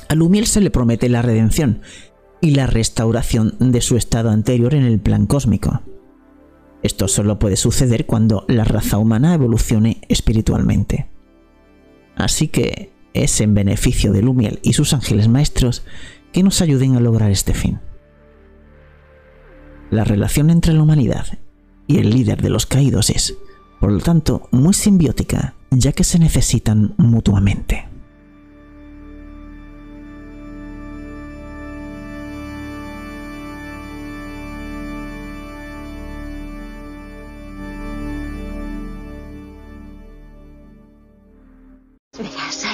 a Lumiel se le promete la redención y la restauración de su estado anterior en el plan cósmico. Esto solo puede suceder cuando la raza humana evolucione espiritualmente. Así que es en beneficio de Lumiel y sus ángeles maestros que nos ayuden a lograr este fin. La relación entre la humanidad y el líder de los caídos es, por lo tanto, muy simbiótica, ya que se necesitan mutuamente.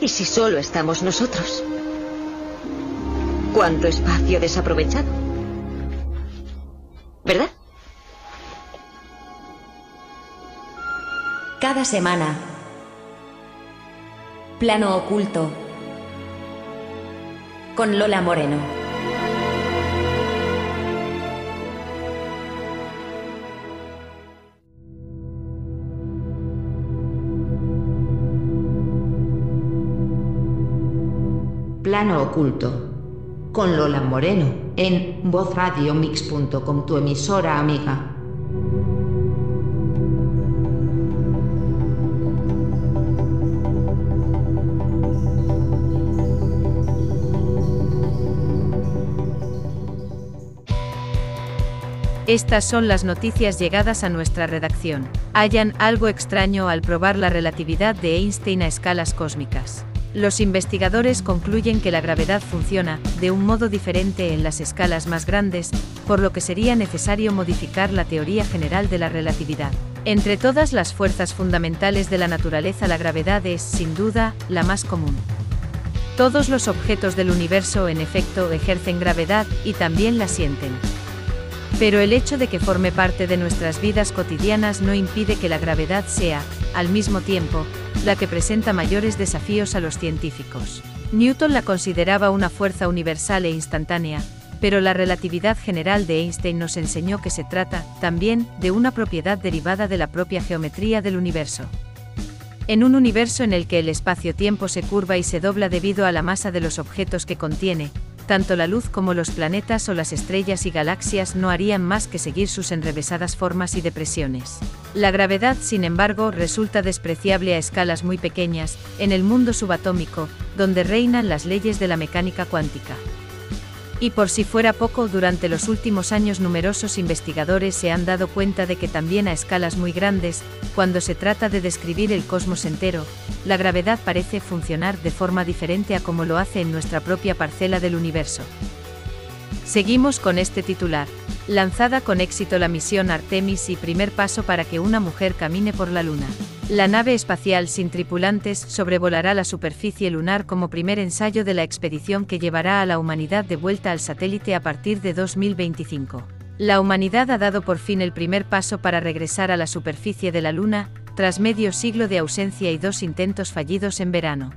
¿Y si solo estamos nosotros? ¿Cuánto espacio desaprovechado? ¿Verdad? Cada semana. Plano oculto. Con Lola Moreno. Plano oculto. Con Lola Moreno. En vozradiomix.com, tu emisora amiga. Estas son las noticias llegadas a nuestra redacción. Hallan algo extraño al probar la relatividad de Einstein a escalas cósmicas. Los investigadores concluyen que la gravedad funciona de un modo diferente en las escalas más grandes, por lo que sería necesario modificar la teoría general de la relatividad. Entre todas las fuerzas fundamentales de la naturaleza, la gravedad es, sin duda, la más común. Todos los objetos del universo, en efecto, ejercen gravedad y también la sienten. Pero el hecho de que forme parte de nuestras vidas cotidianas no impide que la gravedad sea, al mismo tiempo, la que presenta mayores desafíos a los científicos. Newton la consideraba una fuerza universal e instantánea, pero la relatividad general de Einstein nos enseñó que se trata, también, de una propiedad derivada de la propia geometría del universo. En un universo en el que el espacio-tiempo se curva y se dobla debido a la masa de los objetos que contiene, tanto la luz como los planetas o las estrellas y galaxias no harían más que seguir sus enrevesadas formas y depresiones. La gravedad, sin embargo, resulta despreciable a escalas muy pequeñas, en el mundo subatómico, donde reinan las leyes de la mecánica cuántica. Y por si fuera poco, durante los últimos años numerosos investigadores se han dado cuenta de que también a escalas muy grandes, cuando se trata de describir el cosmos entero, la gravedad parece funcionar de forma diferente a como lo hace en nuestra propia parcela del universo. Seguimos con este titular. Lanzada con éxito la misión Artemis y primer paso para que una mujer camine por la Luna. La nave espacial sin tripulantes sobrevolará la superficie lunar como primer ensayo de la expedición que llevará a la humanidad de vuelta al satélite a partir de 2025. La humanidad ha dado por fin el primer paso para regresar a la superficie de la Luna, tras medio siglo de ausencia y dos intentos fallidos en verano.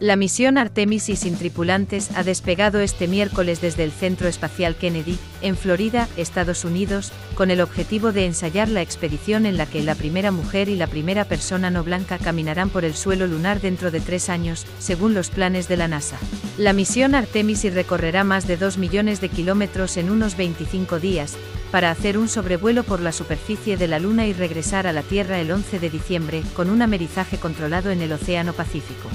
La misión Artemis y sin tripulantes ha despegado este miércoles desde el Centro Espacial Kennedy, en Florida, Estados Unidos, con el objetivo de ensayar la expedición en la que la primera mujer y la primera persona no blanca caminarán por el suelo lunar dentro de tres años, según los planes de la NASA. La misión Artemis y recorrerá más de 2 millones de kilómetros en unos 25 días, para hacer un sobrevuelo por la superficie de la Luna y regresar a la Tierra el 11 de diciembre, con un amerizaje controlado en el Océano Pacífico.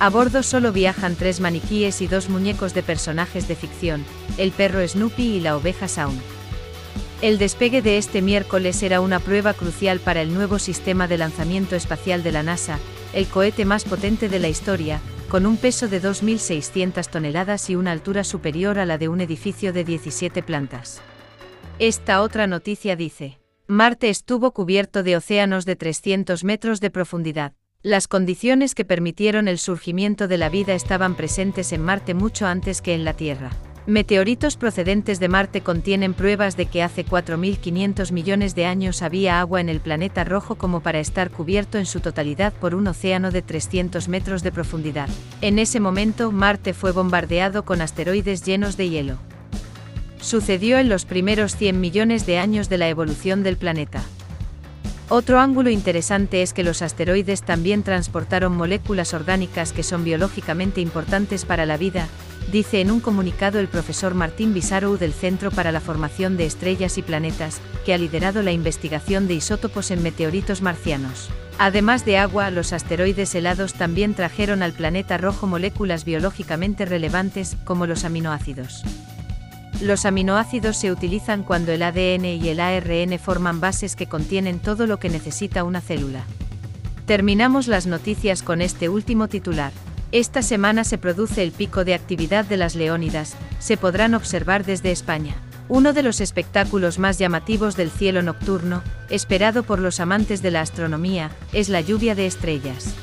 A bordo solo viajan tres maniquíes y dos muñecos de personajes de ficción, el perro Snoopy y la oveja Sound. El despegue de este miércoles era una prueba crucial para el nuevo sistema de lanzamiento espacial de la NASA, el cohete más potente de la historia, con un peso de 2.600 toneladas y una altura superior a la de un edificio de 17 plantas. Esta otra noticia dice, Marte estuvo cubierto de océanos de 300 metros de profundidad. Las condiciones que permitieron el surgimiento de la vida estaban presentes en Marte mucho antes que en la Tierra. Meteoritos procedentes de Marte contienen pruebas de que hace 4.500 millones de años había agua en el planeta rojo como para estar cubierto en su totalidad por un océano de 300 metros de profundidad. En ese momento, Marte fue bombardeado con asteroides llenos de hielo. Sucedió en los primeros 100 millones de años de la evolución del planeta. Otro ángulo interesante es que los asteroides también transportaron moléculas orgánicas que son biológicamente importantes para la vida, dice en un comunicado el profesor Martín Bisarou del Centro para la Formación de Estrellas y Planetas, que ha liderado la investigación de isótopos en meteoritos marcianos. Además de agua, los asteroides helados también trajeron al planeta rojo moléculas biológicamente relevantes, como los aminoácidos. Los aminoácidos se utilizan cuando el ADN y el ARN forman bases que contienen todo lo que necesita una célula. Terminamos las noticias con este último titular. Esta semana se produce el pico de actividad de las leónidas, se podrán observar desde España. Uno de los espectáculos más llamativos del cielo nocturno, esperado por los amantes de la astronomía, es la lluvia de estrellas.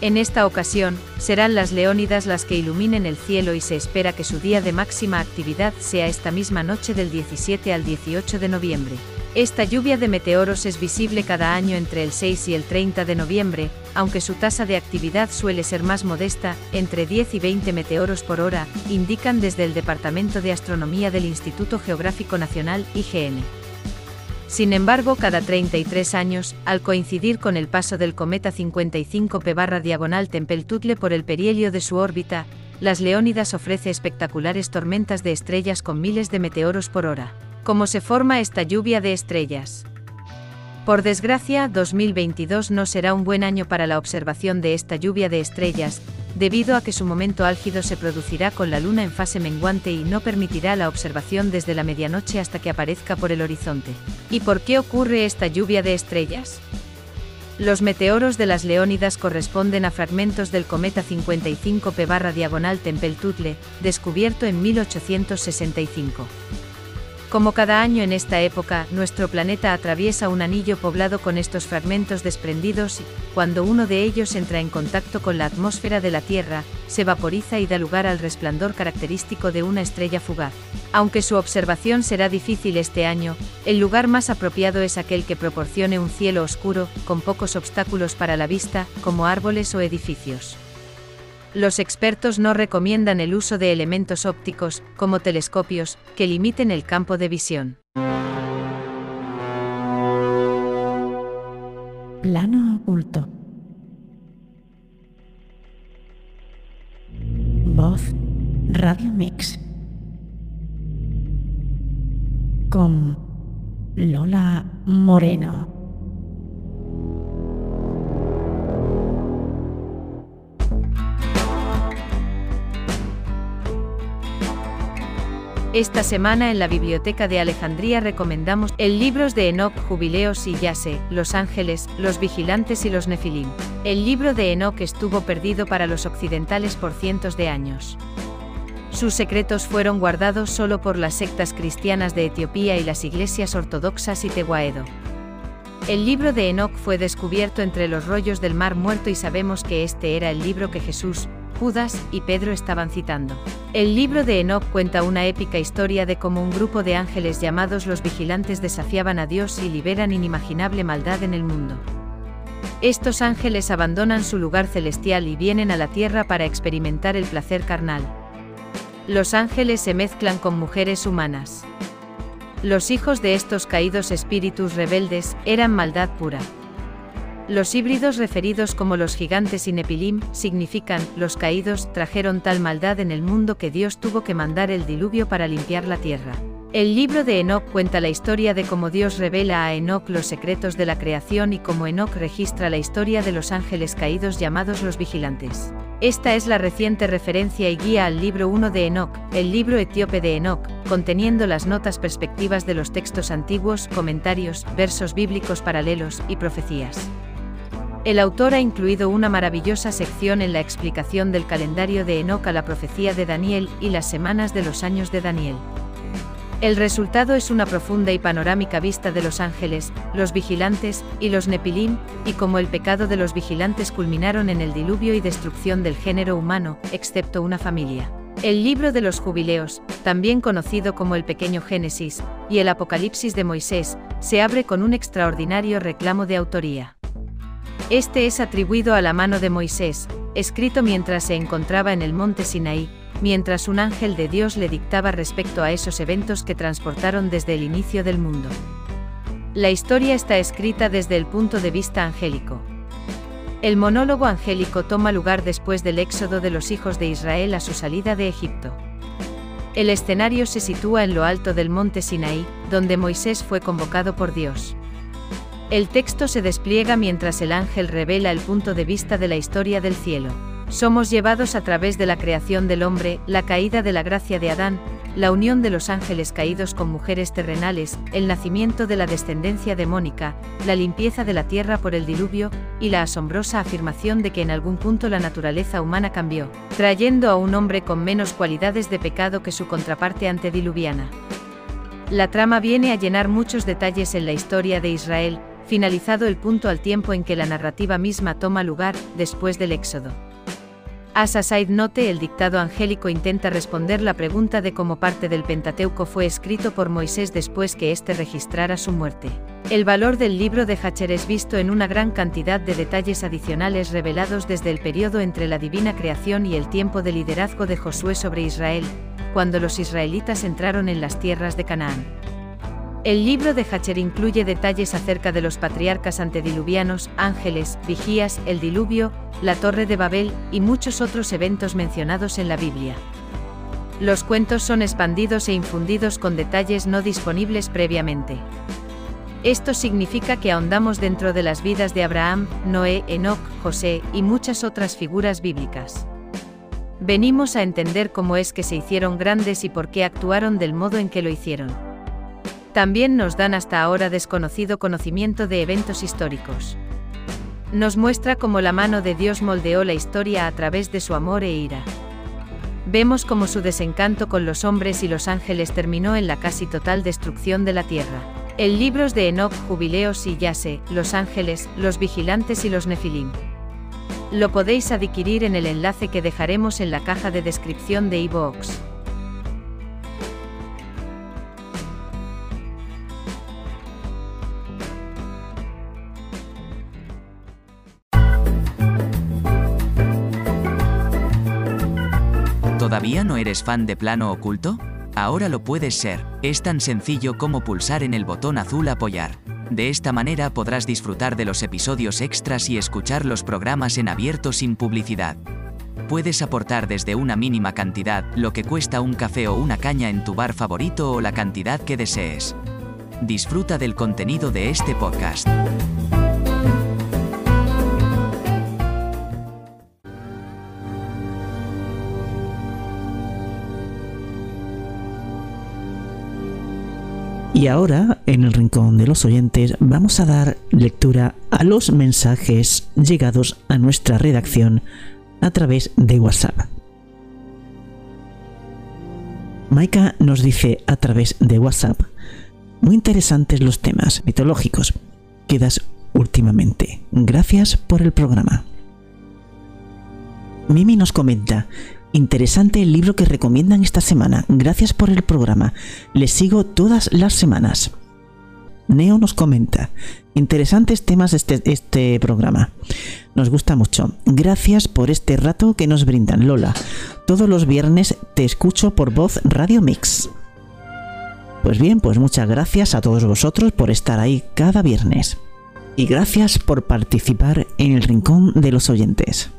En esta ocasión, serán las leónidas las que iluminen el cielo y se espera que su día de máxima actividad sea esta misma noche del 17 al 18 de noviembre. Esta lluvia de meteoros es visible cada año entre el 6 y el 30 de noviembre, aunque su tasa de actividad suele ser más modesta, entre 10 y 20 meteoros por hora, indican desde el Departamento de Astronomía del Instituto Geográfico Nacional, IGN. Sin embargo, cada 33 años, al coincidir con el paso del cometa 55P barra diagonal Tempel-Tutle por el perihelio de su órbita, las Leónidas ofrece espectaculares tormentas de estrellas con miles de meteoros por hora. ¿Cómo se forma esta lluvia de estrellas? Por desgracia, 2022 no será un buen año para la observación de esta lluvia de estrellas, debido a que su momento álgido se producirá con la luna en fase menguante y no permitirá la observación desde la medianoche hasta que aparezca por el horizonte. ¿Y por qué ocurre esta lluvia de estrellas? Los meteoros de las Leónidas corresponden a fragmentos del cometa 55P barra diagonal Tempel-Tutle, descubierto en 1865. Como cada año en esta época, nuestro planeta atraviesa un anillo poblado con estos fragmentos desprendidos y, cuando uno de ellos entra en contacto con la atmósfera de la Tierra, se vaporiza y da lugar al resplandor característico de una estrella fugaz. Aunque su observación será difícil este año, el lugar más apropiado es aquel que proporcione un cielo oscuro, con pocos obstáculos para la vista, como árboles o edificios. Los expertos no recomiendan el uso de elementos ópticos, como telescopios, que limiten el campo de visión. Plano oculto. Voz Radio Mix. Con Lola Moreno. Esta semana en la Biblioteca de Alejandría recomendamos el libros de Enoch, Jubileos y Yase, Los Ángeles, Los Vigilantes y los Nefilim. El libro de Enoch estuvo perdido para los occidentales por cientos de años. Sus secretos fueron guardados solo por las sectas cristianas de Etiopía y las iglesias ortodoxas y Tehuaedo. El libro de Enoch fue descubierto entre los rollos del Mar Muerto y sabemos que este era el libro que Jesús, Judas y Pedro estaban citando. El libro de Enoch cuenta una épica historia de cómo un grupo de ángeles llamados los vigilantes desafiaban a Dios y liberan inimaginable maldad en el mundo. Estos ángeles abandonan su lugar celestial y vienen a la tierra para experimentar el placer carnal. Los ángeles se mezclan con mujeres humanas. Los hijos de estos caídos espíritus rebeldes eran maldad pura. Los híbridos referidos como los gigantes y Nepilim significan, los caídos trajeron tal maldad en el mundo que Dios tuvo que mandar el diluvio para limpiar la tierra. El libro de Enoch cuenta la historia de cómo Dios revela a Enoch los secretos de la creación y cómo Enoch registra la historia de los ángeles caídos llamados los vigilantes. Esta es la reciente referencia y guía al libro 1 de Enoch, el libro etíope de Enoch, conteniendo las notas perspectivas de los textos antiguos, comentarios, versos bíblicos paralelos y profecías. El autor ha incluido una maravillosa sección en la explicación del calendario de Enoch la profecía de Daniel y las semanas de los años de Daniel. El resultado es una profunda y panorámica vista de los ángeles, los vigilantes y los nepilim, y cómo el pecado de los vigilantes culminaron en el diluvio y destrucción del género humano, excepto una familia. El libro de los jubileos, también conocido como el Pequeño Génesis, y el Apocalipsis de Moisés, se abre con un extraordinario reclamo de autoría. Este es atribuido a la mano de Moisés, escrito mientras se encontraba en el monte Sinaí, mientras un ángel de Dios le dictaba respecto a esos eventos que transportaron desde el inicio del mundo. La historia está escrita desde el punto de vista angélico. El monólogo angélico toma lugar después del éxodo de los hijos de Israel a su salida de Egipto. El escenario se sitúa en lo alto del monte Sinaí, donde Moisés fue convocado por Dios. El texto se despliega mientras el ángel revela el punto de vista de la historia del cielo. Somos llevados a través de la creación del hombre, la caída de la gracia de Adán, la unión de los ángeles caídos con mujeres terrenales, el nacimiento de la descendencia demónica, la limpieza de la tierra por el diluvio, y la asombrosa afirmación de que en algún punto la naturaleza humana cambió, trayendo a un hombre con menos cualidades de pecado que su contraparte antediluviana. La trama viene a llenar muchos detalles en la historia de Israel, finalizado el punto al tiempo en que la narrativa misma toma lugar, después del Éxodo. As a side note, el dictado angélico intenta responder la pregunta de cómo parte del Pentateuco fue escrito por Moisés después que éste registrara su muerte. El valor del libro de Hacher es visto en una gran cantidad de detalles adicionales revelados desde el periodo entre la divina creación y el tiempo de liderazgo de Josué sobre Israel, cuando los israelitas entraron en las tierras de Canaán. El libro de Hacher incluye detalles acerca de los patriarcas antediluvianos, ángeles, vigías, el diluvio, la torre de Babel y muchos otros eventos mencionados en la Biblia. Los cuentos son expandidos e infundidos con detalles no disponibles previamente. Esto significa que ahondamos dentro de las vidas de Abraham, Noé, Enoch, José y muchas otras figuras bíblicas. Venimos a entender cómo es que se hicieron grandes y por qué actuaron del modo en que lo hicieron también nos dan hasta ahora desconocido conocimiento de eventos históricos. Nos muestra cómo la mano de Dios moldeó la historia a través de su amor e ira. Vemos cómo su desencanto con los hombres y los ángeles terminó en la casi total destrucción de la tierra. El libros de Enoch, Jubileos y Yase, Los Ángeles, Los Vigilantes y los Nefilim. Lo podéis adquirir en el enlace que dejaremos en la caja de descripción de iVoox. ¿Todavía no eres fan de plano oculto? Ahora lo puedes ser, es tan sencillo como pulsar en el botón azul apoyar. De esta manera podrás disfrutar de los episodios extras y escuchar los programas en abierto sin publicidad. Puedes aportar desde una mínima cantidad, lo que cuesta un café o una caña en tu bar favorito o la cantidad que desees. Disfruta del contenido de este podcast. Y ahora, en el rincón de los oyentes, vamos a dar lectura a los mensajes llegados a nuestra redacción a través de WhatsApp. Maika nos dice a través de WhatsApp, muy interesantes los temas mitológicos que das últimamente. Gracias por el programa. Mimi nos comenta, Interesante el libro que recomiendan esta semana. Gracias por el programa. Les sigo todas las semanas. Neo nos comenta. Interesantes temas este, este programa. Nos gusta mucho. Gracias por este rato que nos brindan, Lola. Todos los viernes te escucho por voz Radio Mix. Pues bien, pues muchas gracias a todos vosotros por estar ahí cada viernes. Y gracias por participar en el Rincón de los Oyentes.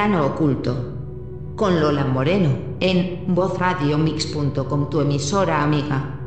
Plano Oculto, con Lola Moreno, en vozradiomix.com, tu emisora amiga.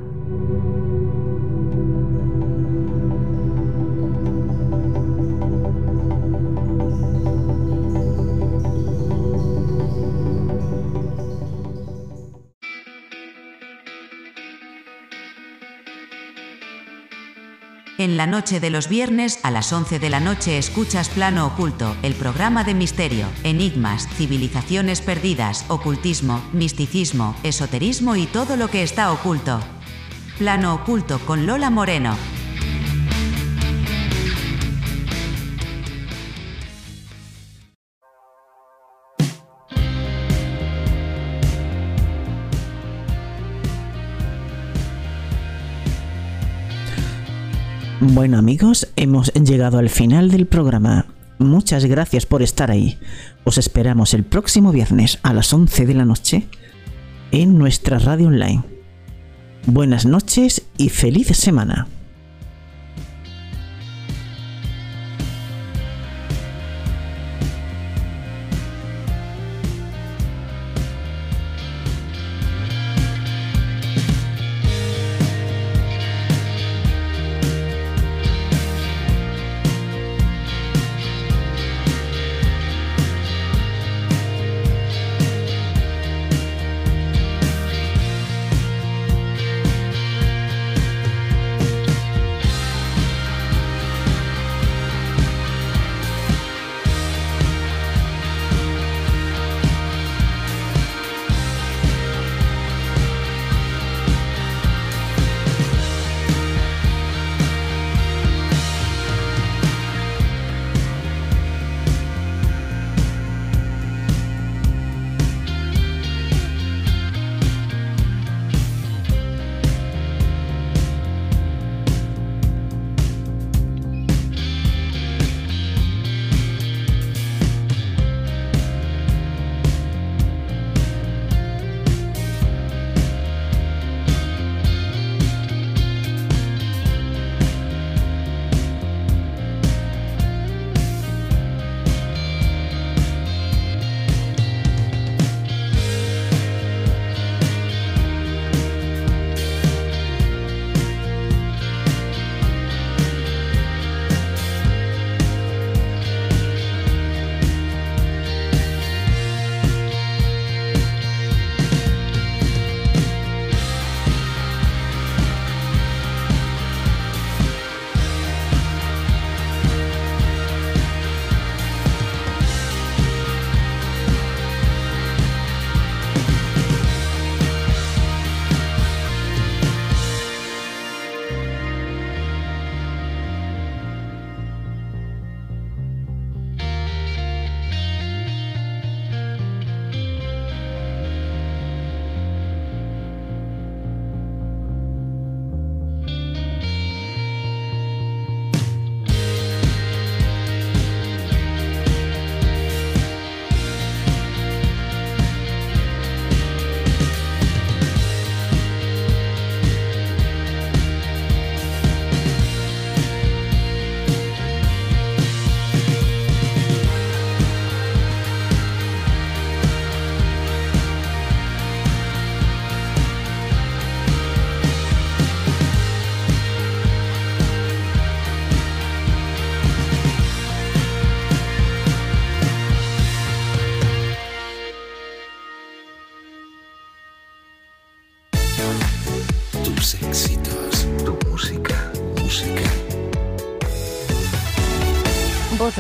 En la noche de los viernes a las 11 de la noche escuchas Plano Oculto, el programa de misterio, enigmas, civilizaciones perdidas, ocultismo, misticismo, esoterismo y todo lo que está oculto. Plano Oculto con Lola Moreno. Bueno amigos, hemos llegado al final del programa. Muchas gracias por estar ahí. Os esperamos el próximo viernes a las 11 de la noche en nuestra radio online. Buenas noches y feliz semana.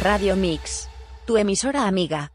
Radio Mix. Tu emisora amiga.